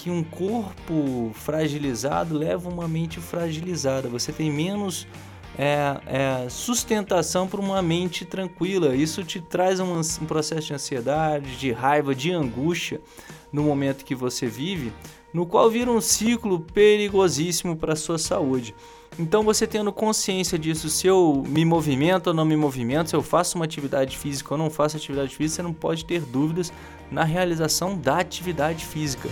que um corpo fragilizado leva uma mente fragilizada. Você tem menos é, é, sustentação para uma mente tranquila. Isso te traz um, um processo de ansiedade, de raiva, de angústia no momento que você vive, no qual vira um ciclo perigosíssimo para a sua saúde. Então, você tendo consciência disso, se eu me movimento ou não me movimento, se eu faço uma atividade física ou não faço atividade física, você não pode ter dúvidas na realização da atividade física.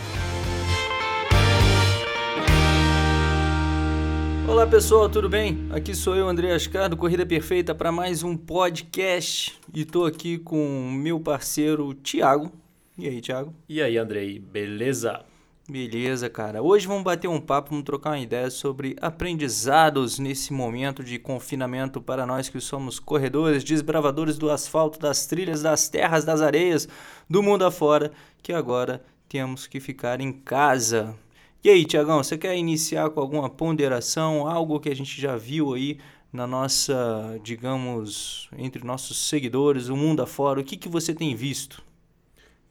Olá pessoal, tudo bem? Aqui sou eu, André Ascar, do Corrida Perfeita, para mais um podcast e estou aqui com meu parceiro Tiago. E aí, Tiago? E aí, Andrei, beleza? Beleza, cara. Hoje vamos bater um papo, vamos trocar uma ideia sobre aprendizados nesse momento de confinamento para nós que somos corredores, desbravadores do asfalto, das trilhas, das terras, das areias, do mundo afora, que agora temos que ficar em casa. E aí, Tiagão, você quer iniciar com alguma ponderação, algo que a gente já viu aí na nossa, digamos, entre nossos seguidores, o mundo afora? O que, que você tem visto?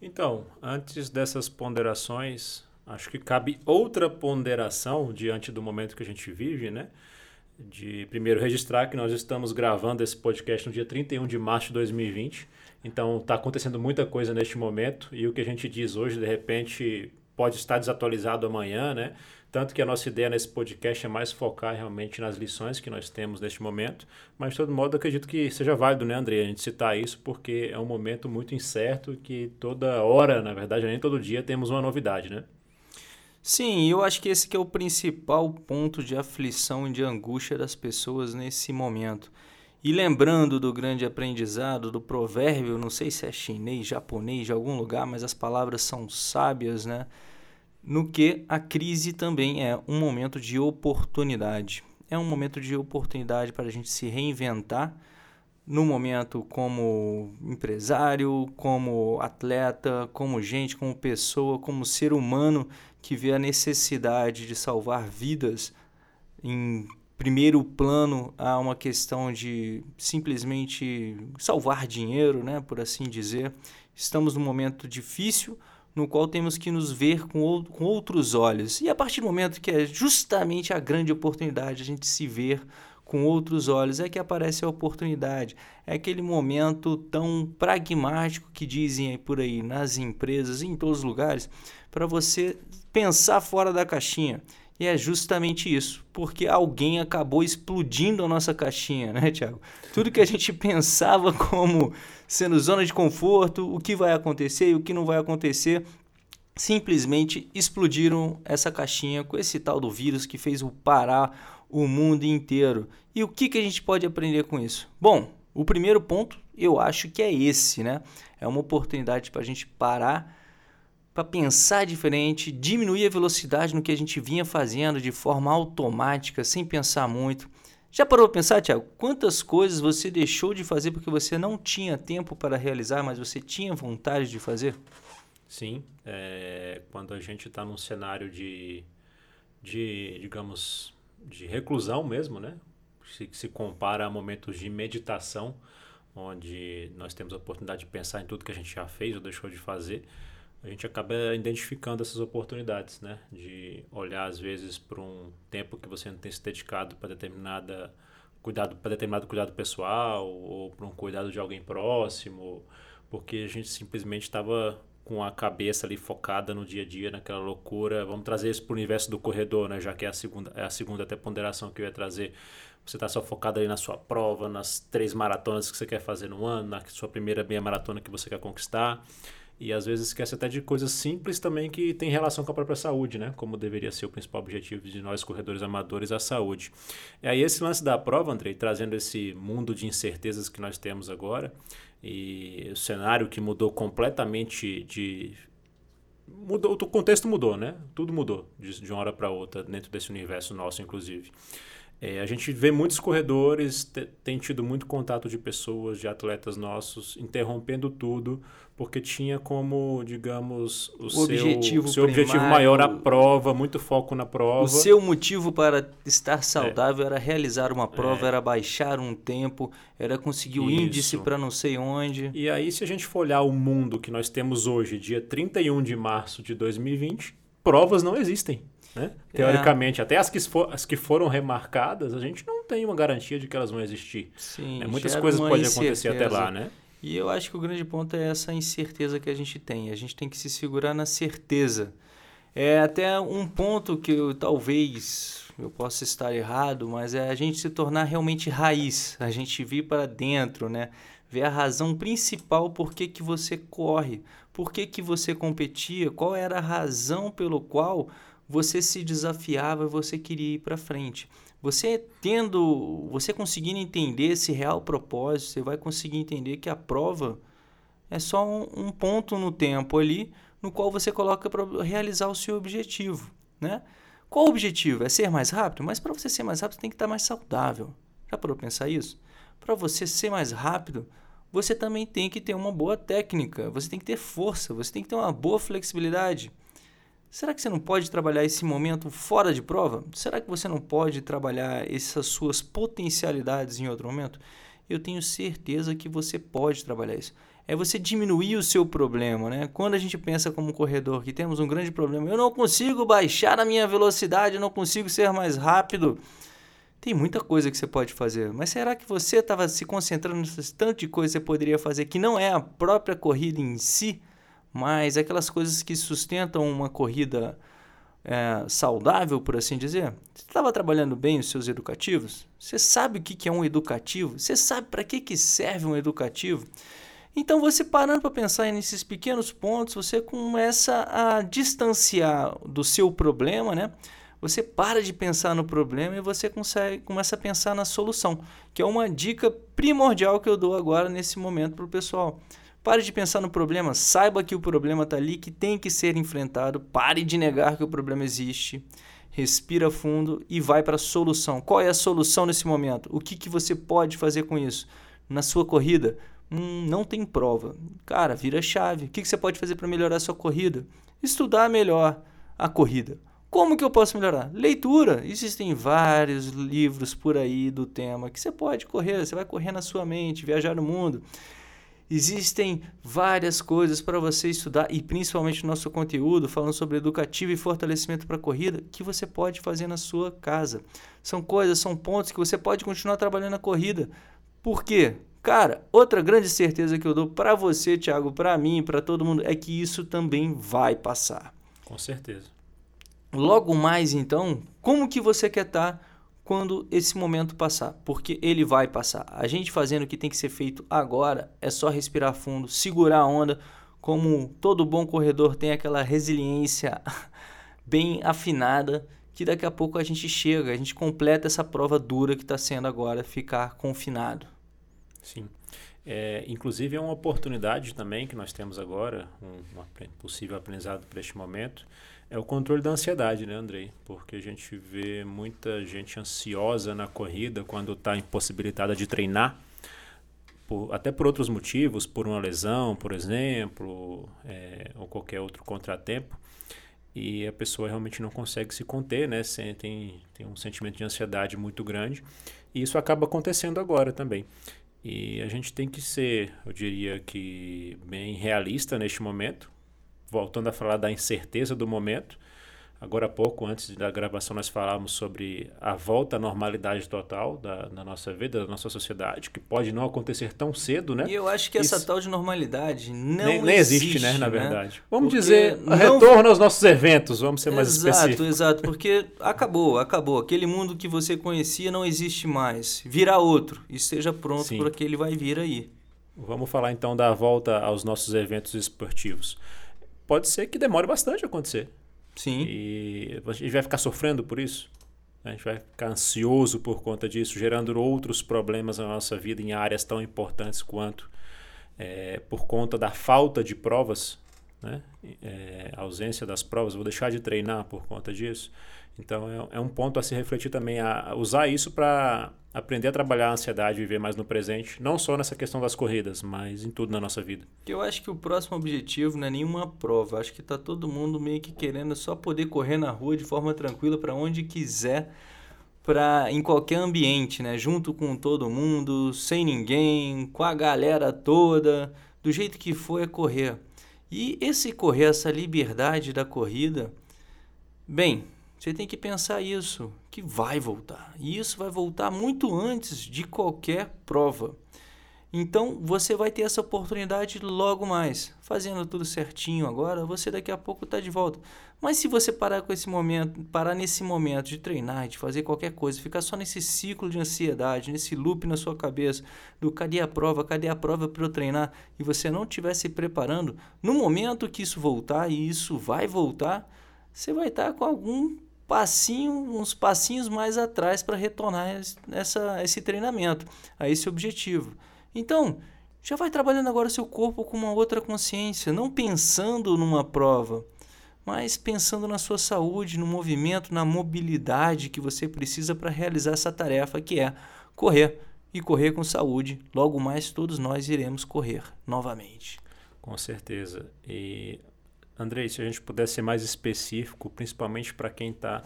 Então, antes dessas ponderações, Acho que cabe outra ponderação diante do momento que a gente vive, né? De primeiro registrar que nós estamos gravando esse podcast no dia 31 de março de 2020. Então está acontecendo muita coisa neste momento e o que a gente diz hoje, de repente, pode estar desatualizado amanhã, né? Tanto que a nossa ideia nesse podcast é mais focar realmente nas lições que nós temos neste momento. Mas, de todo modo, acredito que seja válido, né, André, a gente citar isso, porque é um momento muito incerto que toda hora, na verdade, nem todo dia, temos uma novidade, né? Sim, eu acho que esse que é o principal ponto de aflição e de angústia das pessoas nesse momento. E lembrando do grande aprendizado, do provérbio, não sei se é chinês, japonês, de algum lugar, mas as palavras são sábias, né? No que a crise também é um momento de oportunidade. É um momento de oportunidade para a gente se reinventar no momento como empresário, como atleta, como gente, como pessoa, como ser humano que vê a necessidade de salvar vidas em primeiro plano a uma questão de simplesmente salvar dinheiro, né, por assim dizer. Estamos num momento difícil no qual temos que nos ver com, com outros olhos. E a partir do momento que é justamente a grande oportunidade a gente se ver com outros olhos é que aparece a oportunidade. É aquele momento tão pragmático que dizem por aí nas empresas, em todos os lugares, para você pensar fora da caixinha. E é justamente isso, porque alguém acabou explodindo a nossa caixinha, né, Tiago? Tudo que a gente pensava como sendo zona de conforto, o que vai acontecer e o que não vai acontecer, simplesmente explodiram essa caixinha com esse tal do vírus que fez o parar o mundo inteiro. E o que, que a gente pode aprender com isso? Bom, o primeiro ponto eu acho que é esse, né? É uma oportunidade para a gente parar para pensar diferente, diminuir a velocidade no que a gente vinha fazendo de forma automática, sem pensar muito. Já parou para pensar, Tiago? Quantas coisas você deixou de fazer porque você não tinha tempo para realizar, mas você tinha vontade de fazer? Sim, é, quando a gente está num cenário de, de, digamos, de reclusão mesmo, né? Se, se compara a momentos de meditação, onde nós temos a oportunidade de pensar em tudo que a gente já fez ou deixou de fazer a gente acaba identificando essas oportunidades, né? De olhar às vezes para um tempo que você não tem se dedicado para determinada cuidado, para determinado cuidado pessoal ou para um cuidado de alguém próximo, porque a gente simplesmente estava com a cabeça ali focada no dia a dia, naquela loucura. Vamos trazer isso para o universo do corredor, né? Já que é a segunda, é a segunda até ponderação que eu ia trazer. Você está só focado ali na sua prova, nas três maratonas que você quer fazer no ano, na sua primeira meia maratona que você quer conquistar. E às vezes esquece até de coisas simples também que tem relação com a própria saúde, né? Como deveria ser o principal objetivo de nós corredores amadores, a saúde. E aí esse lance da prova, Andrei, trazendo esse mundo de incertezas que nós temos agora e o cenário que mudou completamente de mudou, o contexto mudou, né? Tudo mudou de, de uma hora para outra dentro desse universo nosso, inclusive. É, a gente vê muitos corredores, tem tido muito contato de pessoas, de atletas nossos, interrompendo tudo, porque tinha como, digamos, o, o seu, objetivo, seu objetivo maior a prova, muito foco na prova. O seu motivo para estar saudável é. era realizar uma prova, é. era baixar um tempo, era conseguir o índice para não sei onde. E aí, se a gente for olhar o mundo que nós temos hoje, dia 31 de março de 2020, provas não existem. Né? É. Teoricamente, é. até as que, for, as que foram remarcadas, a gente não tem uma garantia de que elas vão existir. Sim, né? Muitas coisas podem acontecer até lá, né? E eu acho que o grande ponto é essa incerteza que a gente tem. A gente tem que se segurar na certeza. É até um ponto que eu, talvez eu possa estar errado, mas é a gente se tornar realmente raiz, a gente vir para dentro, né? Ver a razão principal por que, que você corre, por que, que você competia, qual era a razão pelo qual você se desafiava e você queria ir para frente. Você tendo, você conseguindo entender esse real propósito, você vai conseguir entender que a prova é só um, um ponto no tempo ali no qual você coloca para realizar o seu objetivo, né? Qual o objetivo? É ser mais rápido? Mas para você ser mais rápido, você tem que estar mais saudável. Já parou pensar isso? Para você ser mais rápido, você também tem que ter uma boa técnica, você tem que ter força, você tem que ter uma boa flexibilidade. Será que você não pode trabalhar esse momento fora de prova? Será que você não pode trabalhar essas suas potencialidades em outro momento? Eu tenho certeza que você pode trabalhar isso. É você diminuir o seu problema, né? Quando a gente pensa como corredor que temos um grande problema, eu não consigo baixar a minha velocidade, eu não consigo ser mais rápido. Tem muita coisa que você pode fazer, mas será que você estava se concentrando nessas tanto de coisas que você poderia fazer que não é a própria corrida em si? mas aquelas coisas que sustentam uma corrida é, saudável, por assim dizer. Você estava trabalhando bem os seus educativos? Você sabe o que é um educativo? Você sabe para que, que serve um educativo? Então, você parando para pensar nesses pequenos pontos, você começa a distanciar do seu problema, né? Você para de pensar no problema e você consegue, começa a pensar na solução, que é uma dica primordial que eu dou agora nesse momento para o pessoal. Pare de pensar no problema, saiba que o problema está ali, que tem que ser enfrentado. Pare de negar que o problema existe. Respira fundo e vai para a solução. Qual é a solução nesse momento? O que, que você pode fazer com isso? Na sua corrida, hum, não tem prova. Cara, vira chave. O que, que você pode fazer para melhorar a sua corrida? Estudar melhor a corrida. Como que eu posso melhorar? Leitura. Existem vários livros por aí do tema que você pode correr. Você vai correr na sua mente, viajar no mundo. Existem várias coisas para você estudar e principalmente nosso conteúdo falando sobre educativo e fortalecimento para corrida que você pode fazer na sua casa. São coisas, são pontos que você pode continuar trabalhando na corrida. Por quê? Cara, outra grande certeza que eu dou para você, Thiago, para mim, para todo mundo é que isso também vai passar. Com certeza. Logo mais então, como que você quer estar tá quando esse momento passar, porque ele vai passar. A gente fazendo o que tem que ser feito agora é só respirar fundo, segurar a onda, como todo bom corredor tem aquela resiliência bem afinada, que daqui a pouco a gente chega, a gente completa essa prova dura que está sendo agora ficar confinado. Sim. É, inclusive é uma oportunidade também que nós temos agora, um, um possível aprendizado para este momento, é o controle da ansiedade, né, Andrei? Porque a gente vê muita gente ansiosa na corrida quando está impossibilitada de treinar, por, até por outros motivos, por uma lesão, por exemplo, é, ou qualquer outro contratempo. E a pessoa realmente não consegue se conter, né? Tem, tem um sentimento de ansiedade muito grande. E isso acaba acontecendo agora também. E a gente tem que ser, eu diria que, bem realista neste momento, voltando a falar da incerteza do momento, Agora há pouco, antes da gravação, nós falávamos sobre a volta à normalidade total da, da nossa vida, da nossa sociedade, que pode não acontecer tão cedo, né? E eu acho que Isso... essa tal de normalidade não nem, nem existe, existe, né, na né? verdade. Vamos porque dizer, não... retorno aos nossos eventos, vamos ser mais exato, específicos. Exato, exato, porque acabou, acabou. Aquele mundo que você conhecia não existe mais. Virá outro. E esteja pronto para que ele vai vir aí. Vamos falar então da volta aos nossos eventos esportivos pode ser que demore bastante a acontecer. Sim. E a gente vai ficar sofrendo por isso. A gente vai ficar ansioso por conta disso, gerando outros problemas na nossa vida em áreas tão importantes quanto é, por conta da falta de provas, né? É, ausência das provas, vou deixar de treinar por conta disso. Então é, é um ponto a se refletir também, a usar isso para aprender a trabalhar a ansiedade viver mais no presente, não só nessa questão das corridas, mas em tudo na nossa vida. Eu acho que o próximo objetivo não é nenhuma prova, acho que está todo mundo meio que querendo só poder correr na rua de forma tranquila para onde quiser, para em qualquer ambiente, né, junto com todo mundo, sem ninguém, com a galera toda, do jeito que for é correr. E esse correr, essa liberdade da corrida, Bem, você tem que pensar isso, que vai voltar. E isso vai voltar muito antes de qualquer prova. Então você vai ter essa oportunidade logo mais. Fazendo tudo certinho agora, você daqui a pouco está de volta. Mas se você parar com esse momento, parar nesse momento de treinar, de fazer qualquer coisa, ficar só nesse ciclo de ansiedade, nesse loop na sua cabeça, do cadê a prova, cadê a prova para eu treinar, e você não estiver se preparando, no momento que isso voltar, e isso vai voltar, você vai estar tá com algum passinho, uns passinhos mais atrás para retornar essa, esse treinamento, a esse objetivo. Então, já vai trabalhando agora seu corpo com uma outra consciência, não pensando numa prova, mas pensando na sua saúde, no movimento, na mobilidade que você precisa para realizar essa tarefa que é correr e correr com saúde. Logo mais todos nós iremos correr novamente. Com certeza. E Andrei, se a gente pudesse ser mais específico, principalmente para quem está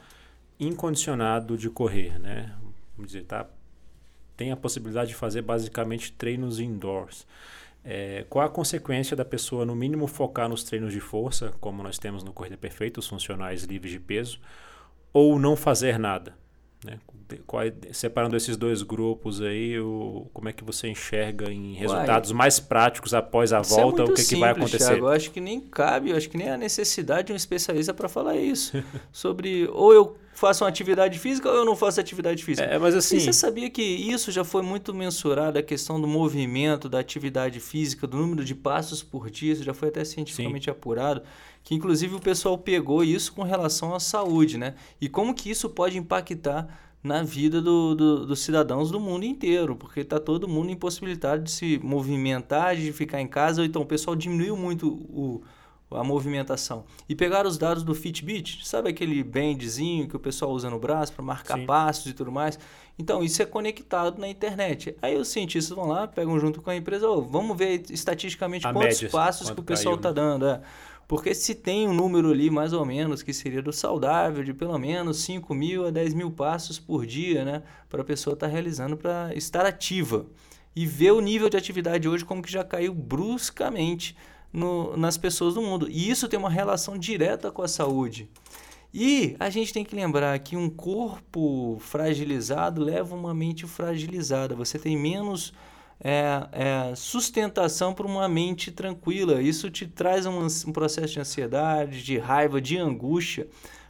incondicionado de correr, né? Vamos dizer, tá tem a possibilidade de fazer basicamente treinos indoors. É, qual a consequência da pessoa, no mínimo, focar nos treinos de força, como nós temos no Corrida Perfeita, os funcionais livres de peso, ou não fazer nada? Né? Qual, é, separando esses dois grupos aí, o, como é que você enxerga em resultados Uai, mais práticos após a é volta, é o que, simples, que vai acontecer? Thiago, eu acho que nem cabe, eu acho que nem a necessidade de um especialista para falar isso. sobre ou eu faço uma atividade física ou eu não faço atividade física. É, mas assim. E você sabia que isso já foi muito mensurado, a questão do movimento, da atividade física, do número de passos por dia, isso já foi até cientificamente Sim. apurado, que inclusive o pessoal pegou isso com relação à saúde, né? E como que isso pode impactar na vida do, do, dos cidadãos do mundo inteiro, porque está todo mundo impossibilitado de se movimentar, de ficar em casa, ou então o pessoal diminuiu muito o a movimentação. E pegar os dados do Fitbit, sabe aquele bandzinho que o pessoal usa no braço para marcar Sim. passos e tudo mais? Então, isso é conectado na internet. Aí os cientistas vão lá, pegam junto com a empresa, oh, vamos ver estatisticamente a quantos média, passos que o pessoal está dando. É. Porque se tem um número ali, mais ou menos, que seria do saudável, de pelo menos 5 mil a 10 mil passos por dia, né? Para a pessoa estar tá realizando para estar ativa. E ver o nível de atividade hoje como que já caiu bruscamente no, nas pessoas do mundo. E isso tem uma relação direta com a saúde. E a gente tem que lembrar que um corpo fragilizado leva uma mente fragilizada. Você tem menos é, é, sustentação para uma mente tranquila. Isso te traz um, um processo de ansiedade, de raiva, de angústia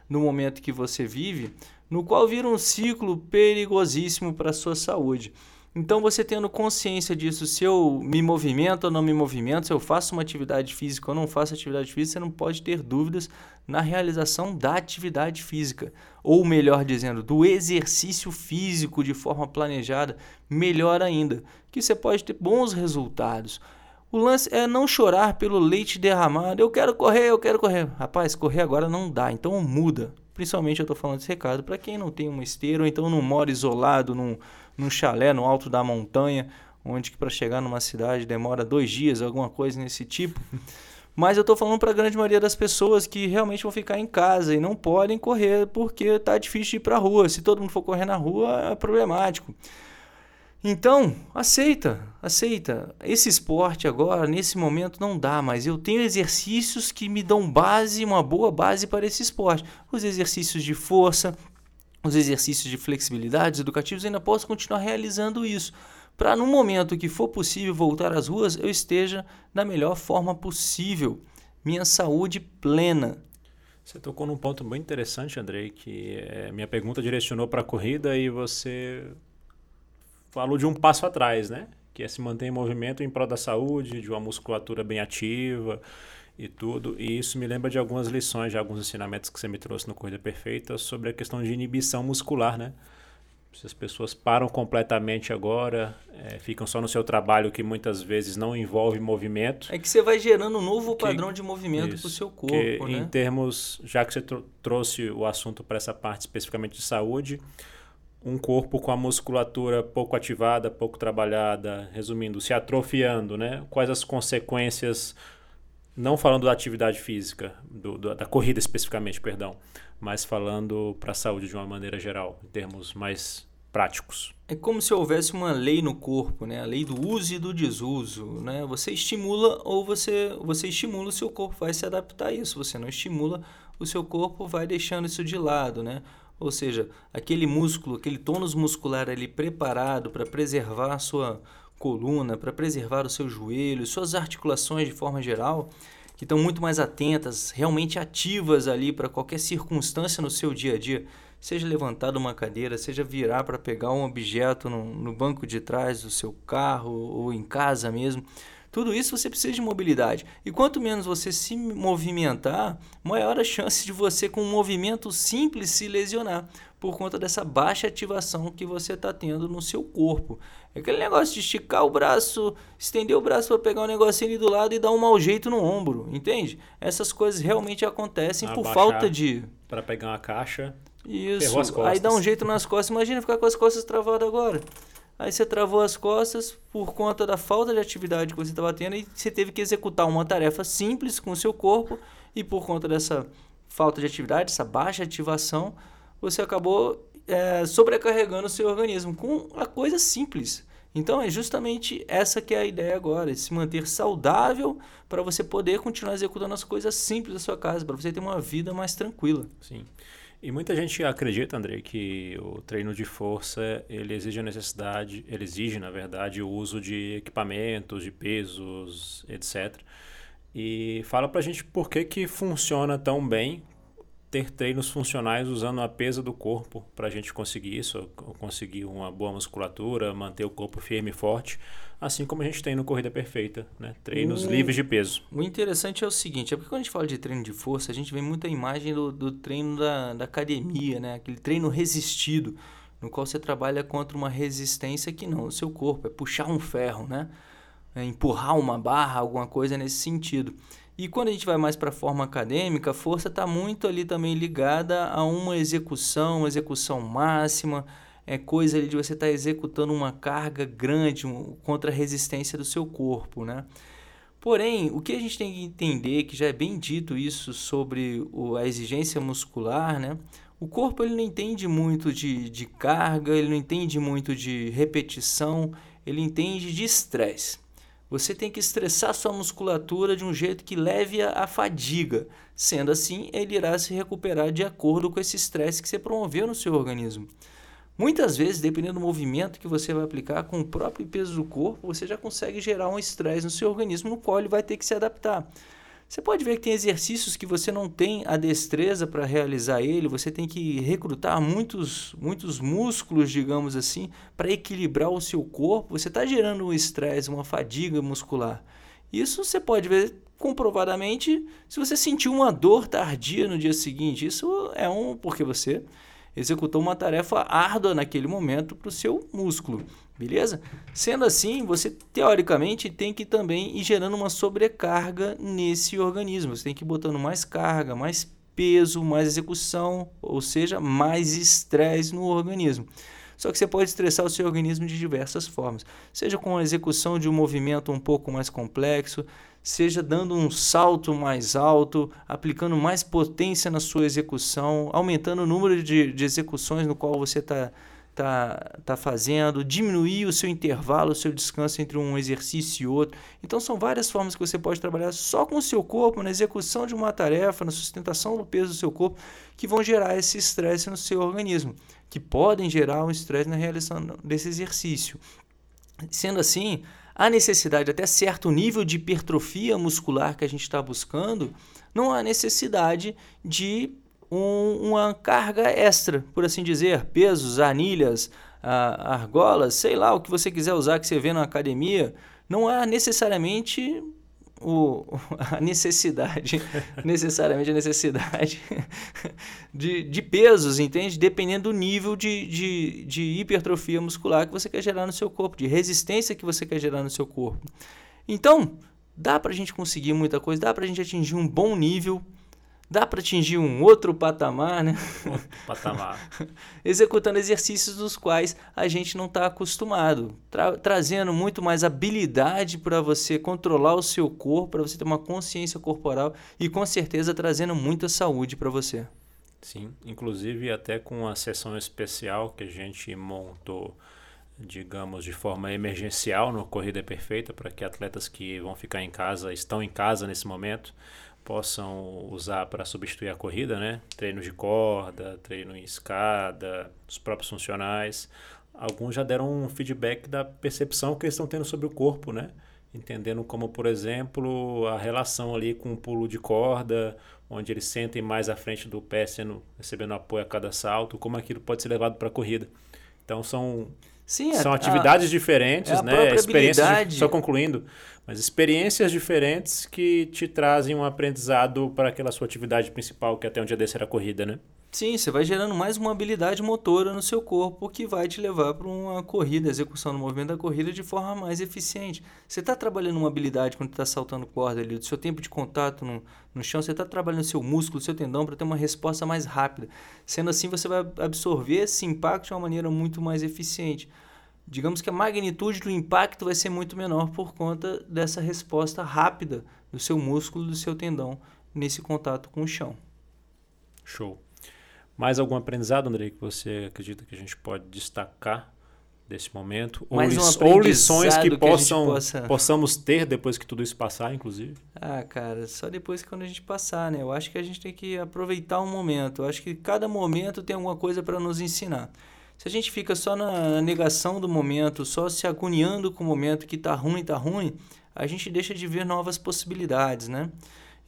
no momento que você vive, no qual vira um ciclo perigosíssimo para a sua saúde. Então, você tendo consciência disso, se eu me movimento ou não me movimento, se eu faço uma atividade física ou não faço atividade física, você não pode ter dúvidas na realização da atividade física. Ou melhor dizendo, do exercício físico de forma planejada, melhor ainda, que você pode ter bons resultados. O lance é não chorar pelo leite derramado. Eu quero correr, eu quero correr. Rapaz, correr agora não dá, então muda. Principalmente eu estou falando esse recado para quem não tem uma esteira ou então não mora isolado num num chalé no alto da montanha, onde que para chegar numa cidade demora dois dias, alguma coisa nesse tipo. Mas eu estou falando para a grande maioria das pessoas que realmente vão ficar em casa e não podem correr porque está difícil de ir para a rua. Se todo mundo for correr na rua, é problemático. Então, aceita, aceita. Esse esporte agora, nesse momento, não dá, mas eu tenho exercícios que me dão base, uma boa base para esse esporte. Os exercícios de força, os exercícios de flexibilidade educativos, ainda posso continuar realizando isso. Para no momento que for possível voltar às ruas, eu esteja da melhor forma possível. Minha saúde plena. Você tocou num ponto muito interessante, Andrei, que é, minha pergunta direcionou para a corrida e você falou de um passo atrás, né? Que é se manter em movimento em prol da saúde, de uma musculatura bem ativa e tudo. E isso me lembra de algumas lições, de alguns ensinamentos que você me trouxe no Corrida Perfeita sobre a questão de inibição muscular, né? Se as pessoas param completamente agora, é, ficam só no seu trabalho que muitas vezes não envolve movimento. É que você vai gerando um novo que, padrão de movimento para o seu corpo. Que, né? Em termos, já que você tr trouxe o assunto para essa parte especificamente de saúde, um corpo com a musculatura pouco ativada, pouco trabalhada, resumindo, se atrofiando, né? Quais as consequências não falando da atividade física, do, do, da corrida especificamente, perdão, mas falando para a saúde de uma maneira geral, em termos mais práticos. É como se houvesse uma lei no corpo, né? A lei do uso e do desuso, né? Você estimula ou você você estimula o seu corpo vai se adaptar a isso. Você não estimula, o seu corpo vai deixando isso de lado, né? Ou seja, aquele músculo, aquele tônus muscular ali preparado para preservar sua coluna, para preservar o seu joelho, suas articulações de forma geral, que estão muito mais atentas, realmente ativas ali para qualquer circunstância no seu dia a dia, seja levantar uma cadeira, seja virar para pegar um objeto no, no banco de trás do seu carro ou em casa mesmo. Tudo isso você precisa de mobilidade. E quanto menos você se movimentar, maior a chance de você, com um movimento simples, se lesionar por conta dessa baixa ativação que você está tendo no seu corpo. É aquele negócio de esticar o braço, estender o braço para pegar um negocinho ali do lado e dar um mau jeito no ombro, entende? Essas coisas realmente acontecem por falta de. Para pegar uma caixa. Isso. Aí dá um jeito nas costas. Imagina ficar com as costas travadas agora. Aí você travou as costas por conta da falta de atividade que você estava tendo e você teve que executar uma tarefa simples com o seu corpo e por conta dessa falta de atividade, essa baixa ativação, você acabou é, sobrecarregando o seu organismo com a coisa simples. Então é justamente essa que é a ideia agora, se manter saudável para você poder continuar executando as coisas simples da sua casa, para você ter uma vida mais tranquila. Sim. E muita gente acredita, André, que o treino de força ele exige a necessidade, ele exige, na verdade, o uso de equipamentos, de pesos, etc. E fala pra gente por que, que funciona tão bem ter treinos funcionais usando a pesa do corpo para a gente conseguir isso, conseguir uma boa musculatura, manter o corpo firme e forte, assim como a gente tem no Corrida Perfeita, né? treinos livres de peso. O interessante é o seguinte, é porque quando a gente fala de treino de força, a gente vê muita imagem do, do treino da, da academia, né? aquele treino resistido, no qual você trabalha contra uma resistência que não, o seu corpo, é puxar um ferro, né? É empurrar uma barra, alguma coisa nesse sentido. E quando a gente vai mais para a forma acadêmica, a força está muito ali também ligada a uma execução, uma execução máxima, é coisa ali de você estar tá executando uma carga grande um, contra a resistência do seu corpo, né? Porém, o que a gente tem que entender, que já é bem dito isso sobre o, a exigência muscular, né? O corpo ele não entende muito de, de carga, ele não entende muito de repetição, ele entende de estresse. Você tem que estressar sua musculatura de um jeito que leve à fadiga. Sendo assim, ele irá se recuperar de acordo com esse estresse que você promoveu no seu organismo. Muitas vezes, dependendo do movimento que você vai aplicar com o próprio peso do corpo, você já consegue gerar um estresse no seu organismo no qual ele vai ter que se adaptar. Você pode ver que tem exercícios que você não tem a destreza para realizar ele, você tem que recrutar muitos, muitos músculos, digamos assim, para equilibrar o seu corpo. Você está gerando um estresse, uma fadiga muscular. Isso você pode ver comprovadamente se você sentiu uma dor tardia no dia seguinte. Isso é um porque você executou uma tarefa árdua naquele momento para o seu músculo. Beleza? Sendo assim, você teoricamente tem que também ir gerando uma sobrecarga nesse organismo. Você tem que ir botando mais carga, mais peso, mais execução, ou seja, mais estresse no organismo. Só que você pode estressar o seu organismo de diversas formas, seja com a execução de um movimento um pouco mais complexo, seja dando um salto mais alto, aplicando mais potência na sua execução, aumentando o número de, de execuções no qual você está tá, tá fazendo, diminuir o seu intervalo, o seu descanso entre um exercício e outro. Então são várias formas que você pode trabalhar só com o seu corpo, na execução de uma tarefa, na sustentação do peso do seu corpo, que vão gerar esse estresse no seu organismo, que podem gerar um estresse na realização desse exercício. Sendo assim, a necessidade até certo nível de hipertrofia muscular que a gente está buscando, não há necessidade de um, uma carga extra, por assim dizer, pesos, anilhas, argolas, sei lá, o que você quiser usar que você vê na academia, não há necessariamente o, a necessidade, necessariamente a necessidade de, de pesos, entende? Dependendo do nível de, de, de hipertrofia muscular que você quer gerar no seu corpo, de resistência que você quer gerar no seu corpo. Então, dá para a gente conseguir muita coisa, dá para a gente atingir um bom nível dá para atingir um outro patamar, né? Outro patamar. Executando exercícios dos quais a gente não está acostumado, tra trazendo muito mais habilidade para você controlar o seu corpo, para você ter uma consciência corporal e com certeza trazendo muita saúde para você. Sim, inclusive até com a sessão especial que a gente montou digamos, de forma emergencial no Corrida Perfeita, para que atletas que vão ficar em casa, estão em casa nesse momento, possam usar para substituir a corrida, né? Treino de corda, treino em escada, os próprios funcionais. Alguns já deram um feedback da percepção que eles estão tendo sobre o corpo, né? Entendendo como, por exemplo, a relação ali com o pulo de corda, onde eles sentem mais à frente do pé, sendo, recebendo apoio a cada salto, como aquilo pode ser levado para a corrida. Então são Sim, são a, atividades a, diferentes, é né? Experiências, só concluindo, mas experiências diferentes que te trazem um aprendizado para aquela sua atividade principal, que até um dia desse era a corrida, né? Sim, você vai gerando mais uma habilidade motora no seu corpo que vai te levar para uma corrida, execução do movimento da corrida de forma mais eficiente. Você está trabalhando uma habilidade quando está saltando corda ali, do seu tempo de contato no, no chão, você está trabalhando seu músculo, seu tendão para ter uma resposta mais rápida. Sendo assim, você vai absorver esse impacto de uma maneira muito mais eficiente digamos que a magnitude do impacto vai ser muito menor por conta dessa resposta rápida do seu músculo, do seu tendão nesse contato com o chão. Show. Mais algum aprendizado, Andrei, que você acredita que a gente pode destacar desse momento? Ou, um ou lições que, que possam, possa... possamos ter depois que tudo isso passar, inclusive? Ah, cara, só depois que quando a gente passar, né? Eu acho que a gente tem que aproveitar o um momento. Eu acho que cada momento tem alguma coisa para nos ensinar. Se a gente fica só na negação do momento, só se agoniando com o momento que está ruim, está ruim, a gente deixa de ver novas possibilidades, né?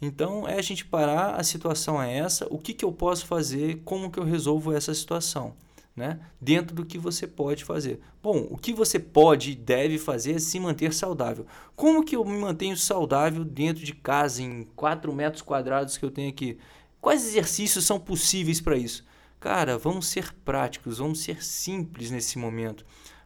Então, é a gente parar, a situação é essa, o que, que eu posso fazer, como que eu resolvo essa situação, né? Dentro do que você pode fazer. Bom, o que você pode e deve fazer é se manter saudável. Como que eu me mantenho saudável dentro de casa, em 4 metros quadrados que eu tenho aqui? Quais exercícios são possíveis para isso? Cara, vamos ser práticos, vamos ser simples nesse momento.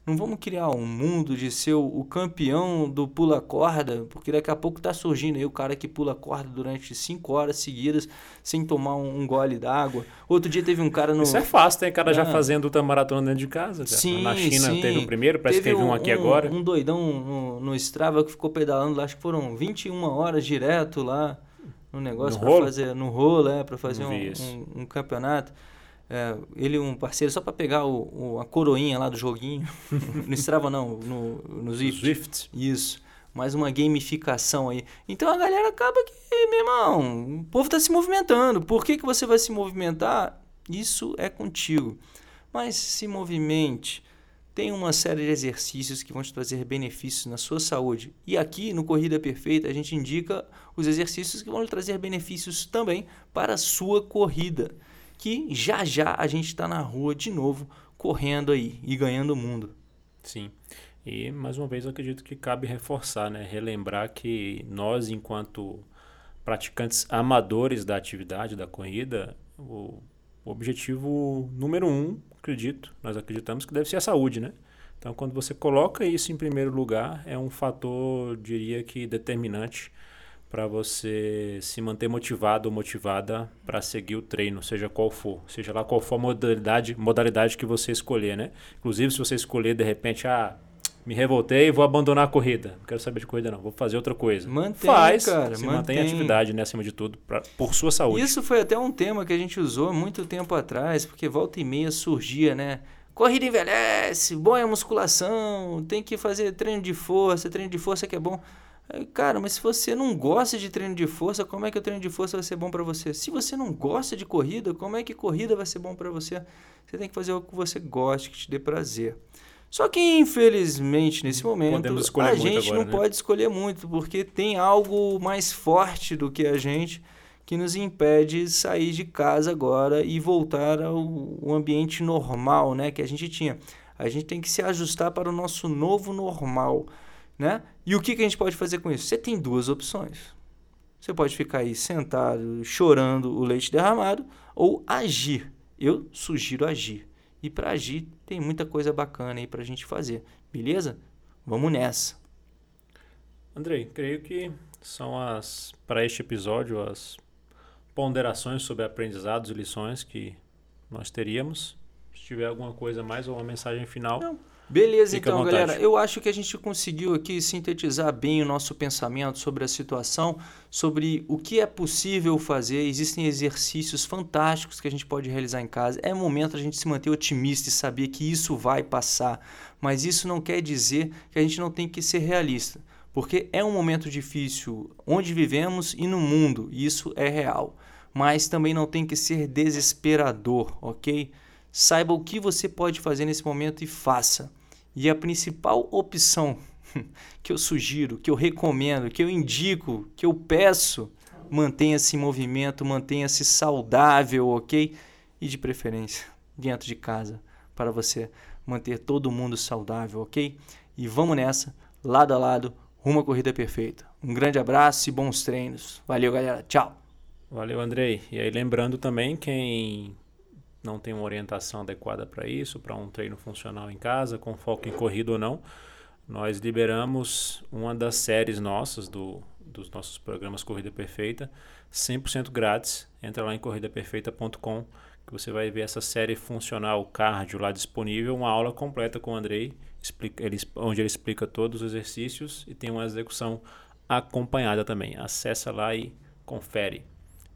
Não vamos criar um mundo de ser o campeão do pula-corda, porque daqui a pouco está surgindo aí o cara que pula corda durante cinco horas seguidas sem tomar um, um gole d'água. Outro dia teve um cara no. Isso é fácil, tem cara ah. já fazendo outra maratona dentro de casa. Já. Sim, Na China sim. teve o primeiro, parece teve que teve um, um aqui agora. Um doidão no, no Strava que ficou pedalando lá, acho que foram 21 horas direto lá no negócio para fazer. No rolo, é, para fazer um, um, um campeonato. É, ele um parceiro só para pegar o, o, a coroinha lá do joguinho. no Strava não, no, no Zwift. Zwift. Isso. Mais uma gamificação aí. Então a galera acaba que, meu irmão, o povo está se movimentando. Por que, que você vai se movimentar? Isso é contigo. Mas se movimente. Tem uma série de exercícios que vão te trazer benefícios na sua saúde. E aqui no Corrida Perfeita a gente indica os exercícios que vão lhe trazer benefícios também para a sua corrida que já já a gente está na rua de novo, correndo aí e ganhando o mundo. Sim. E mais uma vez eu acredito que cabe reforçar, né? relembrar que nós, enquanto praticantes amadores da atividade da corrida, o, objetivo número um, acredito, nós acreditamos que deve ser a saúde, né? Então, quando você coloca isso em primeiro lugar, é um fator, diria que determinante para você se manter motivado ou motivada para seguir o treino, seja qual for, seja lá qual for a modalidade, modalidade que você escolher, né? Inclusive, se você escolher de repente, ah, me revoltei e vou abandonar a corrida. Não quero saber de corrida não, vou fazer outra coisa. Mantém, Faz, cara, se mantém, mantém atividade, né, acima de tudo, pra, por sua saúde. Isso foi até um tema que a gente usou muito tempo atrás, porque volta e meia surgia, né? Corrida envelhece, bom é a musculação, tem que fazer treino de força, treino de força que é bom. Cara, mas se você não gosta de treino de força, como é que o treino de força vai ser bom para você? Se você não gosta de corrida, como é que corrida vai ser bom para você? Você tem que fazer o que você goste, que te dê prazer. Só que, infelizmente, nesse momento, a gente agora, não né? pode escolher muito, porque tem algo mais forte do que a gente que nos impede de sair de casa agora e voltar ao ambiente normal né, que a gente tinha. A gente tem que se ajustar para o nosso novo normal. Né? E o que, que a gente pode fazer com isso? Você tem duas opções. Você pode ficar aí sentado, chorando o leite derramado, ou agir. Eu sugiro agir. E para agir, tem muita coisa bacana aí para a gente fazer. Beleza? Vamos nessa. Andrei, creio que são as, para este episódio, as ponderações sobre aprendizados e lições que nós teríamos. Se tiver alguma coisa mais ou uma mensagem final. Não Beleza, Fica então, galera. Eu acho que a gente conseguiu aqui sintetizar bem o nosso pensamento sobre a situação, sobre o que é possível fazer. Existem exercícios fantásticos que a gente pode realizar em casa. É momento a gente se manter otimista e saber que isso vai passar. Mas isso não quer dizer que a gente não tem que ser realista. porque é um momento difícil onde vivemos e no mundo, isso é real. Mas também não tem que ser desesperador, ok? Saiba o que você pode fazer nesse momento e faça. E a principal opção que eu sugiro, que eu recomendo, que eu indico, que eu peço, mantenha-se em movimento, mantenha-se saudável, ok? E de preferência dentro de casa, para você manter todo mundo saudável, ok? E vamos nessa, lado a lado, rumo à corrida perfeita. Um grande abraço e bons treinos. Valeu, galera. Tchau. Valeu, Andrei. E aí, lembrando também, quem não tem uma orientação adequada para isso, para um treino funcional em casa, com foco em corrida ou não, nós liberamos uma das séries nossas do, dos nossos programas Corrida Perfeita, 100% grátis. Entra lá em corridaperfeita.com que você vai ver essa série funcional cardio lá disponível, uma aula completa com o Andrei, explica, ele, onde ele explica todos os exercícios e tem uma execução acompanhada também. Acessa lá e confere.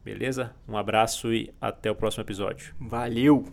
Beleza? Um abraço e até o próximo episódio. Valeu!